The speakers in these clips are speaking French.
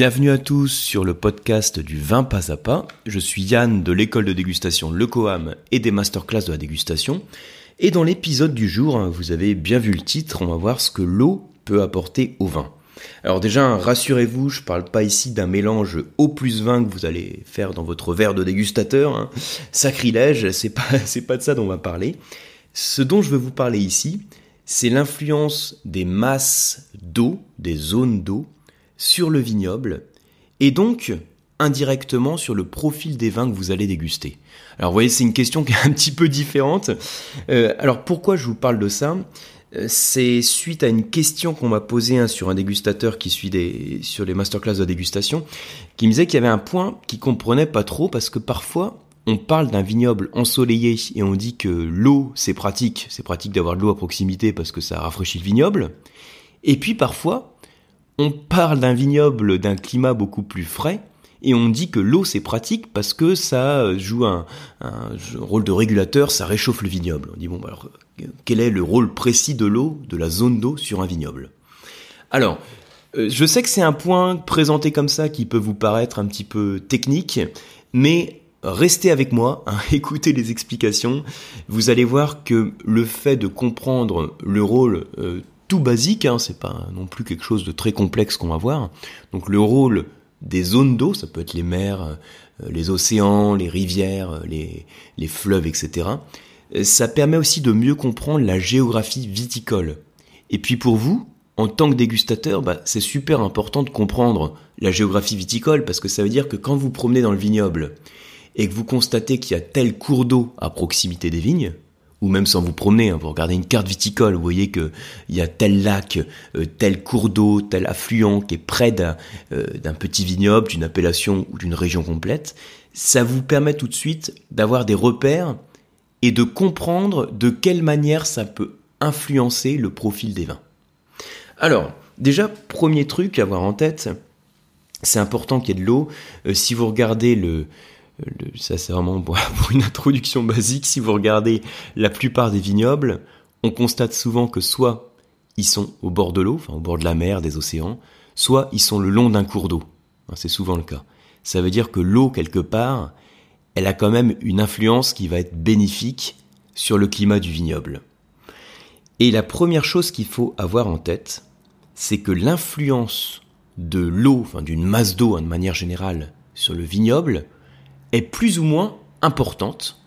Bienvenue à tous sur le podcast du vin pas à pas. Je suis Yann de l'école de dégustation Le Coam et des masterclass de la dégustation. Et dans l'épisode du jour, hein, vous avez bien vu le titre, on va voir ce que l'eau peut apporter au vin. Alors déjà, rassurez-vous, je parle pas ici d'un mélange eau plus vin que vous allez faire dans votre verre de dégustateur. Hein. Sacrilège, c'est pas, pas de ça dont on va parler. Ce dont je veux vous parler ici, c'est l'influence des masses d'eau, des zones d'eau, sur le vignoble et donc indirectement sur le profil des vins que vous allez déguster. Alors vous voyez, c'est une question qui est un petit peu différente. Euh, alors pourquoi je vous parle de ça? Euh, c'est suite à une question qu'on m'a posée hein, sur un dégustateur qui suit des, sur les masterclass de dégustation, qui me disait qu'il y avait un point qu'il comprenait pas trop parce que parfois on parle d'un vignoble ensoleillé et on dit que l'eau c'est pratique, c'est pratique d'avoir de l'eau à proximité parce que ça rafraîchit le vignoble. Et puis parfois on parle d'un vignoble d'un climat beaucoup plus frais et on dit que l'eau c'est pratique parce que ça joue un, rôle de régulateur, ça réchauffe le vignoble. On dit bon bah, alors quel est le rôle précis de l'eau, de la zone d'eau sur un vignoble? Alors euh, je sais que c'est un point présenté comme ça qui peut vous paraître un petit peu technique, mais restez avec moi, hein, écoutez les explications. Vous allez voir que le fait de comprendre le rôle euh, tout basique, hein, c'est pas non plus quelque chose de très complexe qu'on va voir. Donc le rôle des zones d'eau, ça peut être les mers, euh, les océans, les rivières, euh, les, fleuves, etc. Euh, ça permet aussi de mieux comprendre la géographie viticole. Et puis pour vous, en tant que dégustateur, bah, c'est super important de comprendre la géographie viticole parce que ça veut dire que quand vous promenez dans le vignoble et que vous constatez qu'il y a tel cours d'eau à proximité des vignes, ou même sans vous promener, hein, vous regardez une carte viticole, vous voyez qu'il y a tel lac, euh, tel cours d'eau, tel affluent qui est près euh, d'un petit vignoble, d'une appellation ou d'une région complète, ça vous permet tout de suite d'avoir des repères et de comprendre de quelle manière ça peut influencer le profil des vins. Alors, déjà, premier truc à avoir en tête, c'est important qu'il y ait de l'eau. Euh, si vous regardez le, ça c'est vraiment pour une introduction basique. Si vous regardez la plupart des vignobles, on constate souvent que soit ils sont au bord de l'eau, enfin au bord de la mer, des océans, soit ils sont le long d'un cours d'eau. Hein, c'est souvent le cas. Ça veut dire que l'eau, quelque part, elle a quand même une influence qui va être bénéfique sur le climat du vignoble. Et la première chose qu'il faut avoir en tête, c'est que l'influence de l'eau, enfin d'une masse d'eau hein, de manière générale, sur le vignoble, est plus ou moins importante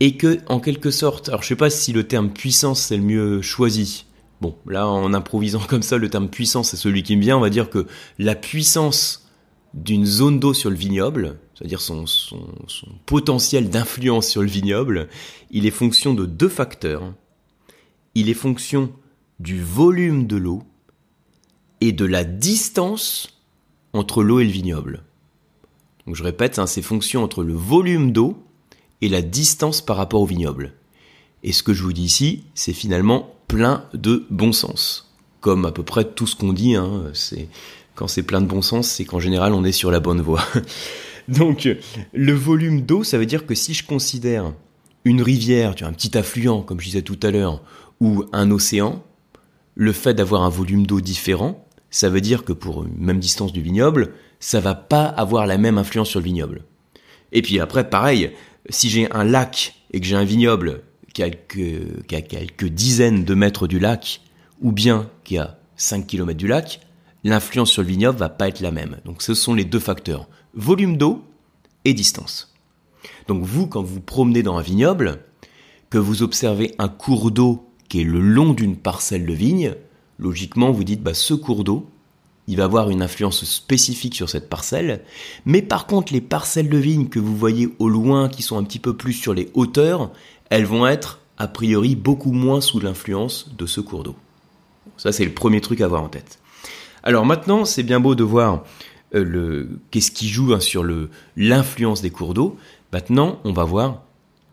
et que en quelque sorte, alors je sais pas si le terme puissance c'est le mieux choisi. Bon, là en improvisant comme ça, le terme puissance c'est celui qui me vient. On va dire que la puissance d'une zone d'eau sur le vignoble, c'est-à-dire son, son, son potentiel d'influence sur le vignoble, il est fonction de deux facteurs. Il est fonction du volume de l'eau et de la distance entre l'eau et le vignoble. Donc je répète, hein, c'est fonction entre le volume d'eau et la distance par rapport au vignoble. Et ce que je vous dis ici, c'est finalement plein de bon sens. Comme à peu près tout ce qu'on dit, hein, c'est quand c'est plein de bon sens, c'est qu'en général on est sur la bonne voie. Donc le volume d'eau, ça veut dire que si je considère une rivière, tu as un petit affluent, comme je disais tout à l'heure, ou un océan, le fait d'avoir un volume d'eau différent, ça veut dire que pour une même distance du vignoble, ça va pas avoir la même influence sur le vignoble. Et puis après, pareil, si j'ai un lac et que j'ai un vignoble qui a, quelques, dizaines de mètres du lac, ou bien qui a 5 km du lac, l'influence sur le vignoble va pas être la même. Donc ce sont les deux facteurs, volume d'eau et distance. Donc vous, quand vous promenez dans un vignoble, que vous observez un cours d'eau qui est le long d'une parcelle de vigne, logiquement vous dites bah ce cours d'eau, il va avoir une influence spécifique sur cette parcelle. Mais par contre, les parcelles de vigne que vous voyez au loin, qui sont un petit peu plus sur les hauteurs, elles vont être a priori beaucoup moins sous l'influence de ce cours d'eau. Ça, c'est le premier truc à avoir en tête. Alors maintenant, c'est bien beau de voir euh, le qu'est-ce qui joue hein, sur le l'influence des cours d'eau. Maintenant, on va voir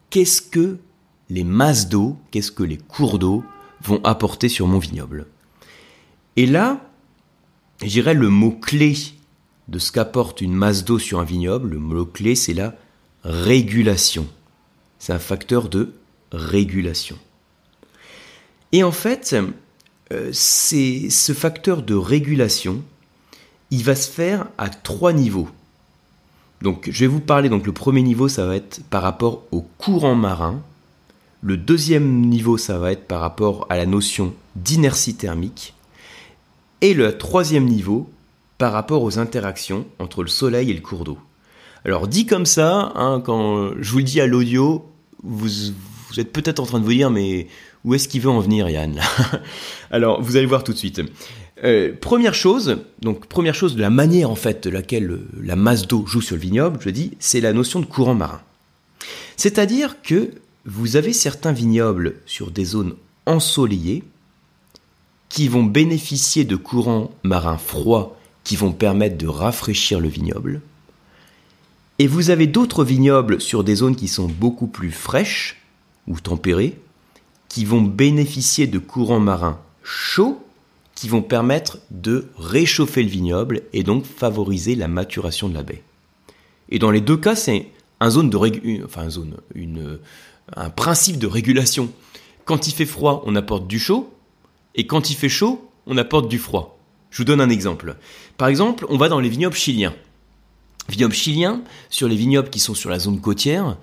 qu'est-ce que les masses d'eau, qu'est-ce que les cours d'eau vont apporter sur mon vignoble. Et là, je le mot-clé de ce qu'apporte une masse d'eau sur un vignoble, le mot-clé c'est la régulation. C'est un facteur de régulation. Et en fait, euh, c'est ce facteur de régulation, il va se faire à trois niveaux. Donc je vais vous parler, donc le premier niveau ça va être par rapport au courant marin, le deuxième niveau ça va être par rapport à la notion d'inertie thermique, et le troisième niveau par rapport aux interactions entre le soleil et le cours d'eau. Alors dit comme ça, hein, quand je vous le dis à l'audio, vous, êtes peut-être en train de vous dire mais où est-ce qu'il veut en venir Yann? Alors vous allez voir tout de suite. Euh, première chose, donc première chose de la manière en fait de laquelle euh, la masse d'eau joue sur le vignoble, je dis, c'est la notion de courant marin. C'est-à-dire que vous avez certains vignobles sur des zones ensoleillées qui vont bénéficier de courants marins froids qui vont permettre de rafraîchir le vignoble. Et vous avez d'autres vignobles sur des zones qui sont beaucoup plus fraîches ou tempérées qui vont bénéficier de courants marins chauds qui vont permettre de réchauffer le vignoble et donc favoriser la maturation de la baie. Et dans les deux cas, c'est un principe de régulation. Quand il fait froid, on apporte du chaud, et quand il fait chaud, on apporte du froid. Je vous donne un exemple. Par exemple, on va dans les vignobles chiliens. Vignobles chiliens, sur les vignobles qui sont sur la zone côtière,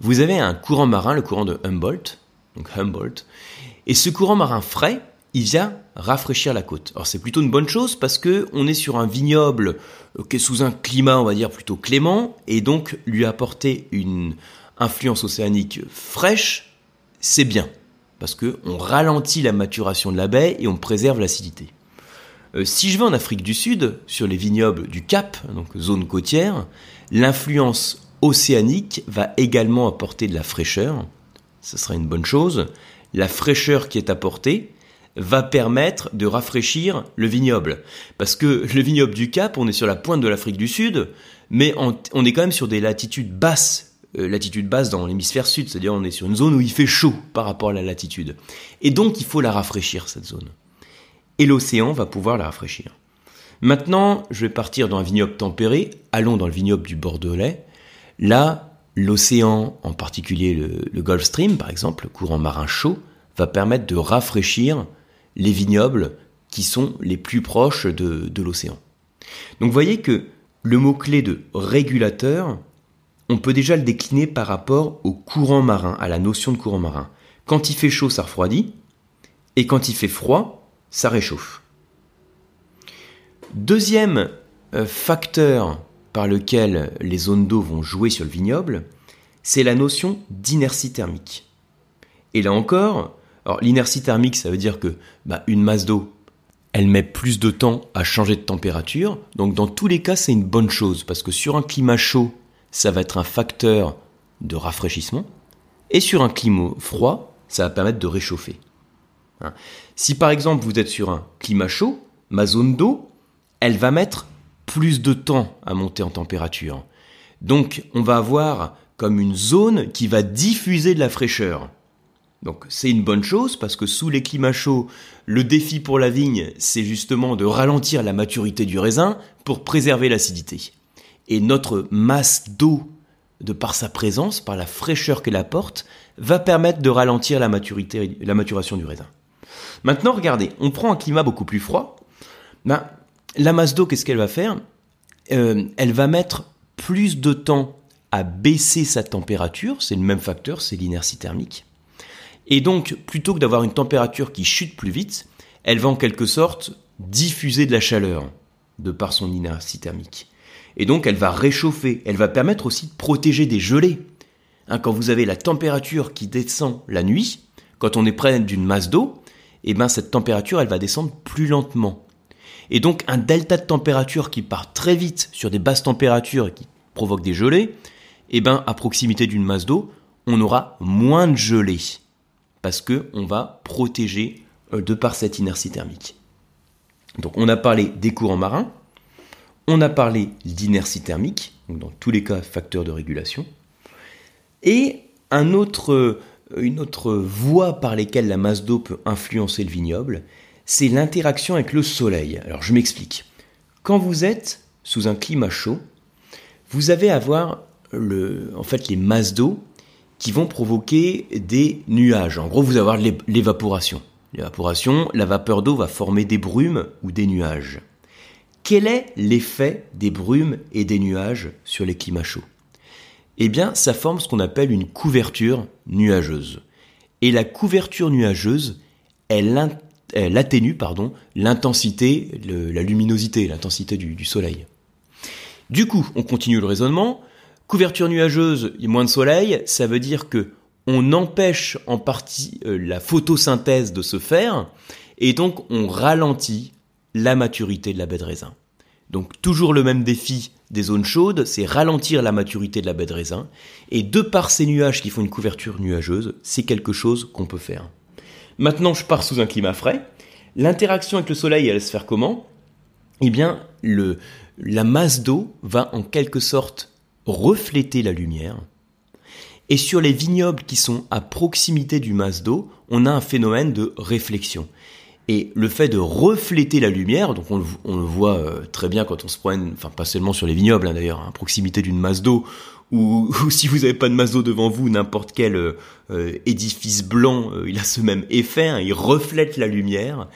vous avez un courant marin, le courant de Humboldt, donc Humboldt, et ce courant marin frais, il vient rafraîchir la côte. Alors c'est plutôt une bonne chose parce que on est sur un vignoble euh, qui est sous un climat, on va dire, plutôt clément, et donc lui apporter une influence océanique fraîche, c'est bien. Parce que on ralentit la maturation de la baie et on préserve l'acidité. Euh, si je vais en Afrique du Sud, sur les vignobles du Cap, donc zone côtière, l'influence océanique va également apporter de la fraîcheur. Ce sera une bonne chose. La fraîcheur qui est apportée, va permettre de rafraîchir le vignoble. Parce que le vignoble du Cap, on est sur la pointe de l'Afrique du Sud, mais on, est quand même sur des latitudes basses, euh, latitudes basses dans l'hémisphère sud, c'est-à-dire on est sur une zone où il fait chaud par rapport à la latitude. Et donc il faut la rafraîchir, cette zone. Et l'océan va pouvoir la rafraîchir. Maintenant, je vais partir dans un vignoble tempéré, allons dans le vignoble du Bordelais. Là, l'océan, en particulier le, Gulf Stream par exemple, le courant marin chaud, va permettre de rafraîchir les vignobles qui sont les plus proches de, l'océan. Donc vous voyez que le mot-clé de régulateur, on peut déjà le décliner par rapport au courant marin, à la notion de courant marin. Quand il fait chaud, ça refroidit, et quand il fait froid, ça réchauffe. Deuxième euh, facteur par lequel les zones d'eau vont jouer sur le vignoble, c'est la notion d'inertie thermique. Et là encore, l'inertie thermique, ça veut dire que bah, une masse d'eau, elle met plus de temps à changer de température. Donc dans tous les cas, c'est une bonne chose parce que sur un climat chaud, ça va être un facteur de rafraîchissement. Et sur un climat froid, ça va permettre de réchauffer. Hein. Si par exemple vous êtes sur un climat chaud, ma zone d'eau, elle va mettre plus de temps à monter en température. Donc on va avoir comme une zone qui va diffuser de la fraîcheur. Donc c'est une bonne chose parce que sous les climats chauds, le défi pour la vigne, c'est justement de ralentir la maturité du raisin pour préserver l'acidité. Et notre masse d'eau, de par sa présence, par la fraîcheur qu'elle apporte, va permettre de ralentir la, maturité, maturation du raisin. Maintenant, regardez, on prend un climat beaucoup plus froid. Ben, la masse d'eau, qu'est-ce qu'elle va faire? Euh, Elle va mettre plus de temps à baisser sa température, c'est le même facteur, c'est l'inertie thermique. Et donc, plutôt que d'avoir une température qui chute plus vite, elle va en quelque sorte diffuser de la chaleur de par son inertie thermique. Et donc, elle va réchauffer, elle va permettre aussi de protéger des gelées. Hein, quand vous avez la température qui descend la nuit, quand on est près d'une masse d'eau, eh ben cette température, elle va descendre plus lentement. Et donc, un delta de température qui part très vite sur des basses températures et qui provoque des gelées, et eh ben à proximité d'une masse d'eau, on aura moins de gelées parce qu'on va protéger euh, de par cette inertie thermique. Donc on a parlé des courants marins, on a parlé d'inertie thermique, donc dans tous les cas facteur de régulation, et euh, une autre voie par laquelle la masse d'eau peut influencer le vignoble, c'est l'interaction avec le soleil. Alors je m'explique. Quand vous êtes sous un climat chaud, vous avez à avoir le, en fait les masses d'eau qui vont provoquer des nuages. En gros, vous allez avoir l'évaporation. L'évaporation, la vapeur d'eau va former des brumes ou des nuages. Quel est l'effet des brumes et des nuages sur les climats chauds? Eh bien, ça forme ce qu'on appelle une couverture nuageuse. Et la couverture nuageuse, elle, atténue l'intensité, la luminosité, l'intensité du, soleil. Du coup, on continue le raisonnement. Couverture nuageuse, moins de soleil, ça veut dire que on empêche en partie euh, la photosynthèse de se faire, et donc on ralentit la maturité de la baie de raisin. Donc toujours le même défi des zones chaudes, c'est ralentir la maturité de la baie de raisin, et de par ces nuages qui font une couverture nuageuse, c'est quelque chose qu'on peut faire. Maintenant, je pars sous un climat frais. L'interaction avec le soleil, elle se faire comment? Eh bien, le, la masse d'eau va en quelque sorte refléter la lumière. Et sur les vignobles qui sont à proximité du masse d'eau, on a un phénomène de réflexion. Et le fait de refléter la lumière, donc on, le voit euh, très bien quand on se promène, enfin pas seulement sur les vignobles hein, d'ailleurs, à proximité d'une masse d'eau, ou, si vous n'avez pas de masse d'eau devant vous, n'importe quel euh, euh, édifice blanc, il a ce même effet, hein, il reflète la lumière,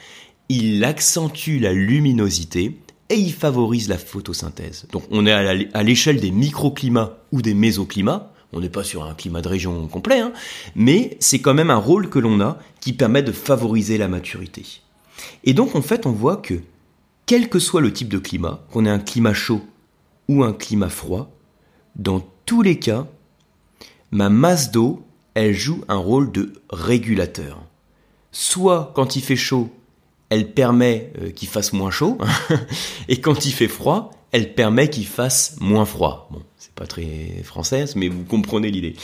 il accentue la luminosité et il favorise la photosynthèse. Donc on est à l'échelle des microclimats ou des mésoclimats, on n'est pas sur un climat de région complet, hein, mais c'est quand même un rôle que l'on a qui permet de favoriser la maturité. Et donc en fait on voit que quel que soit le type de climat, qu'on ait un climat chaud ou un climat froid, dans tous les cas, ma masse d'eau, elle joue un rôle de régulateur. Soit quand il fait chaud, elle permet euh, qu'il fasse moins chaud, et quand il fait froid, elle permet qu'il fasse moins froid. Bon, c'est pas très française, mais vous comprenez l'idée.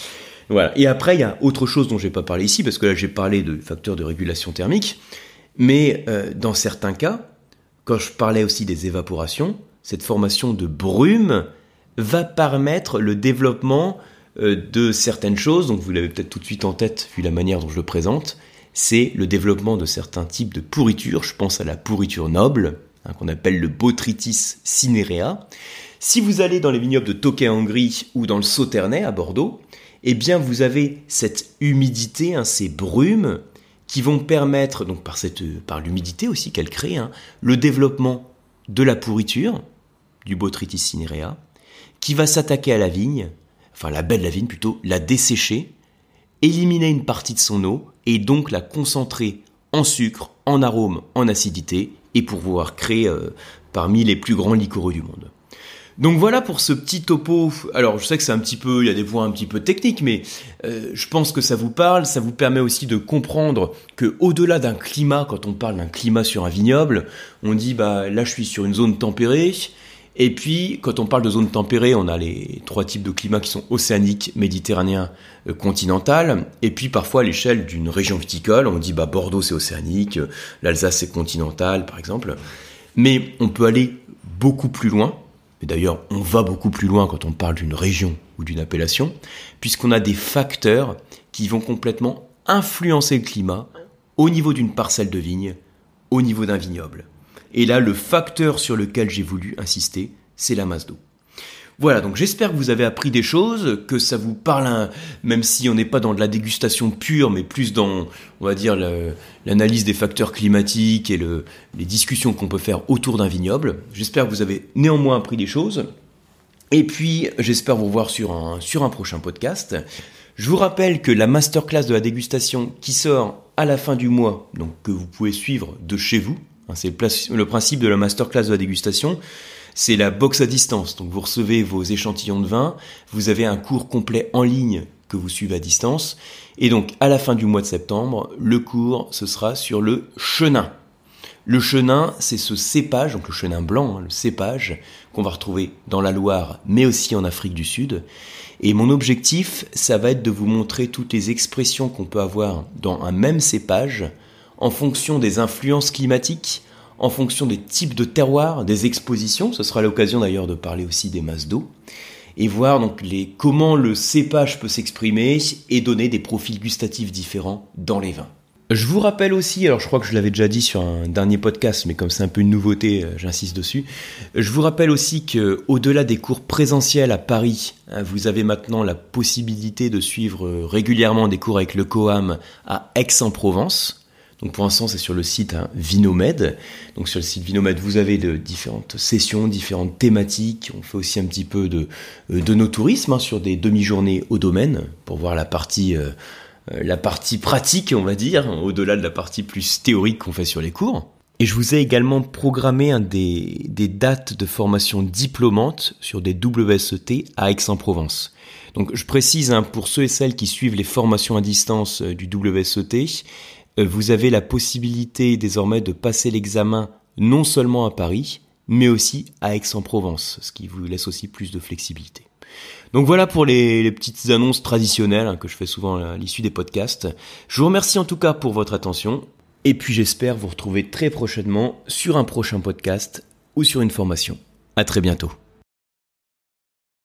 Voilà. Et après, il y a autre chose dont je n'ai pas parlé ici, parce que là, j'ai parlé de facteurs de régulation thermique. Mais euh, dans certains cas, quand je parlais aussi des évaporations, cette formation de brume va permettre le développement euh, de certaines choses. Donc, vous l'avez peut-être tout de suite en tête, vu la manière dont je le présente. C'est le développement de certains types de pourriture. Je pense à la pourriture noble, hein, qu'on appelle le Botrytis cinerea. Si vous allez dans les vignobles de Tokay en ou dans le Sauternay à Bordeaux, eh bien vous avez cette humidité, hein, ces brumes qui vont permettre, donc par, par l'humidité aussi qu'elle crée, hein, le développement de la pourriture, du Botrytis cinerea, qui va s'attaquer à la vigne, enfin la de la vigne plutôt, la dessécher, éliminer une partie de son eau et donc la concentrer en sucre, en arôme, en acidité et pour pouvoir créer euh, parmi les plus grands liquoreux du monde. Donc voilà pour ce petit topo. Alors je sais que c'est un petit peu, il y a des points un petit peu techniques, mais euh, je pense que ça vous parle. Ça vous permet aussi de comprendre que au-delà d'un climat, quand on parle d'un climat sur un vignoble, on dit bah là je suis sur une zone tempérée. Et puis quand on parle de zone tempérée, on a les trois types de climats qui sont océanique, méditerranéen, euh, continental. Et puis parfois à l'échelle d'une région viticole, on dit bah Bordeaux c'est océanique, l'Alsace c'est continental par exemple. Mais on peut aller beaucoup plus loin mais d'ailleurs on va beaucoup plus loin quand on parle d'une région ou d'une appellation, puisqu'on a des facteurs qui vont complètement influencer le climat au niveau d'une parcelle de vigne, au niveau d'un vignoble. Et là, le facteur sur lequel j'ai voulu insister, c'est la masse d'eau. Voilà, donc j'espère que vous avez appris des choses, que ça vous parle, même si on n'est pas dans de la dégustation pure, mais plus dans, on va dire, l'analyse des facteurs climatiques et le, les discussions qu'on peut faire autour d'un vignoble. J'espère que vous avez néanmoins appris des choses. Et puis, j'espère vous voir sur un, prochain podcast. Je vous rappelle que la masterclass de la dégustation qui sort à la fin du mois, donc que vous pouvez suivre de chez vous, c'est le, principe de la masterclass de la dégustation, c'est la box à distance. Donc vous recevez vos échantillons de vin, vous avez un cours complet en ligne que vous suivez à distance. Et donc à la fin du mois de septembre, le cours, ce sera sur le chenin. Le chenin, c'est ce cépage, donc le chenin blanc, hein, le cépage qu'on va retrouver dans la Loire, mais aussi en Afrique du Sud. Et mon objectif, ça va être de vous montrer toutes les expressions qu'on peut avoir dans un même cépage en fonction des influences climatiques, en fonction des types de terroirs, des expositions. Ce sera l'occasion d'ailleurs de parler aussi des masses d'eau et voir comment le cépage peut s'exprimer et donner des profils gustatifs différents dans les vins. Je vous rappelle aussi, alors je crois que je l'avais déjà dit sur un dernier podcast, mais comme c'est un peu une nouveauté, euh, j'insiste dessus. Je vous rappelle aussi que au-delà des cours présentiels à Paris, hein, vous avez maintenant la possibilité de suivre euh, régulièrement des cours avec le COAM à Aix-en-Provence. Donc pour l'instant, c'est sur le site hein, Vinomed. Donc sur le site Vinomed, vous avez de différentes sessions, différentes thématiques. On fait aussi un petit peu de, euh, de nos tourismes hein, sur des demi-journées au domaine pour voir la partie, euh, euh, la partie pratique, on va dire, au-delà de la partie plus théorique qu'on fait sur les cours. Et je vous ai également programmé un des, des dates de formation diplômante sur des WSET à Aix-en-Provence. Donc je précise hein, pour ceux et celles qui suivent les formations à distance du WSET, euh, vous avez la possibilité désormais de passer l'examen non seulement à Paris, mais aussi à Aix-en-Provence, ce qui vous laisse aussi plus de flexibilité. Donc voilà pour les, petites annonces traditionnelles hein, que je fais souvent à l'issue des podcasts. Je vous remercie en tout cas pour votre attention, et puis j'espère vous retrouver très prochainement sur un prochain podcast ou sur une formation. À très bientôt.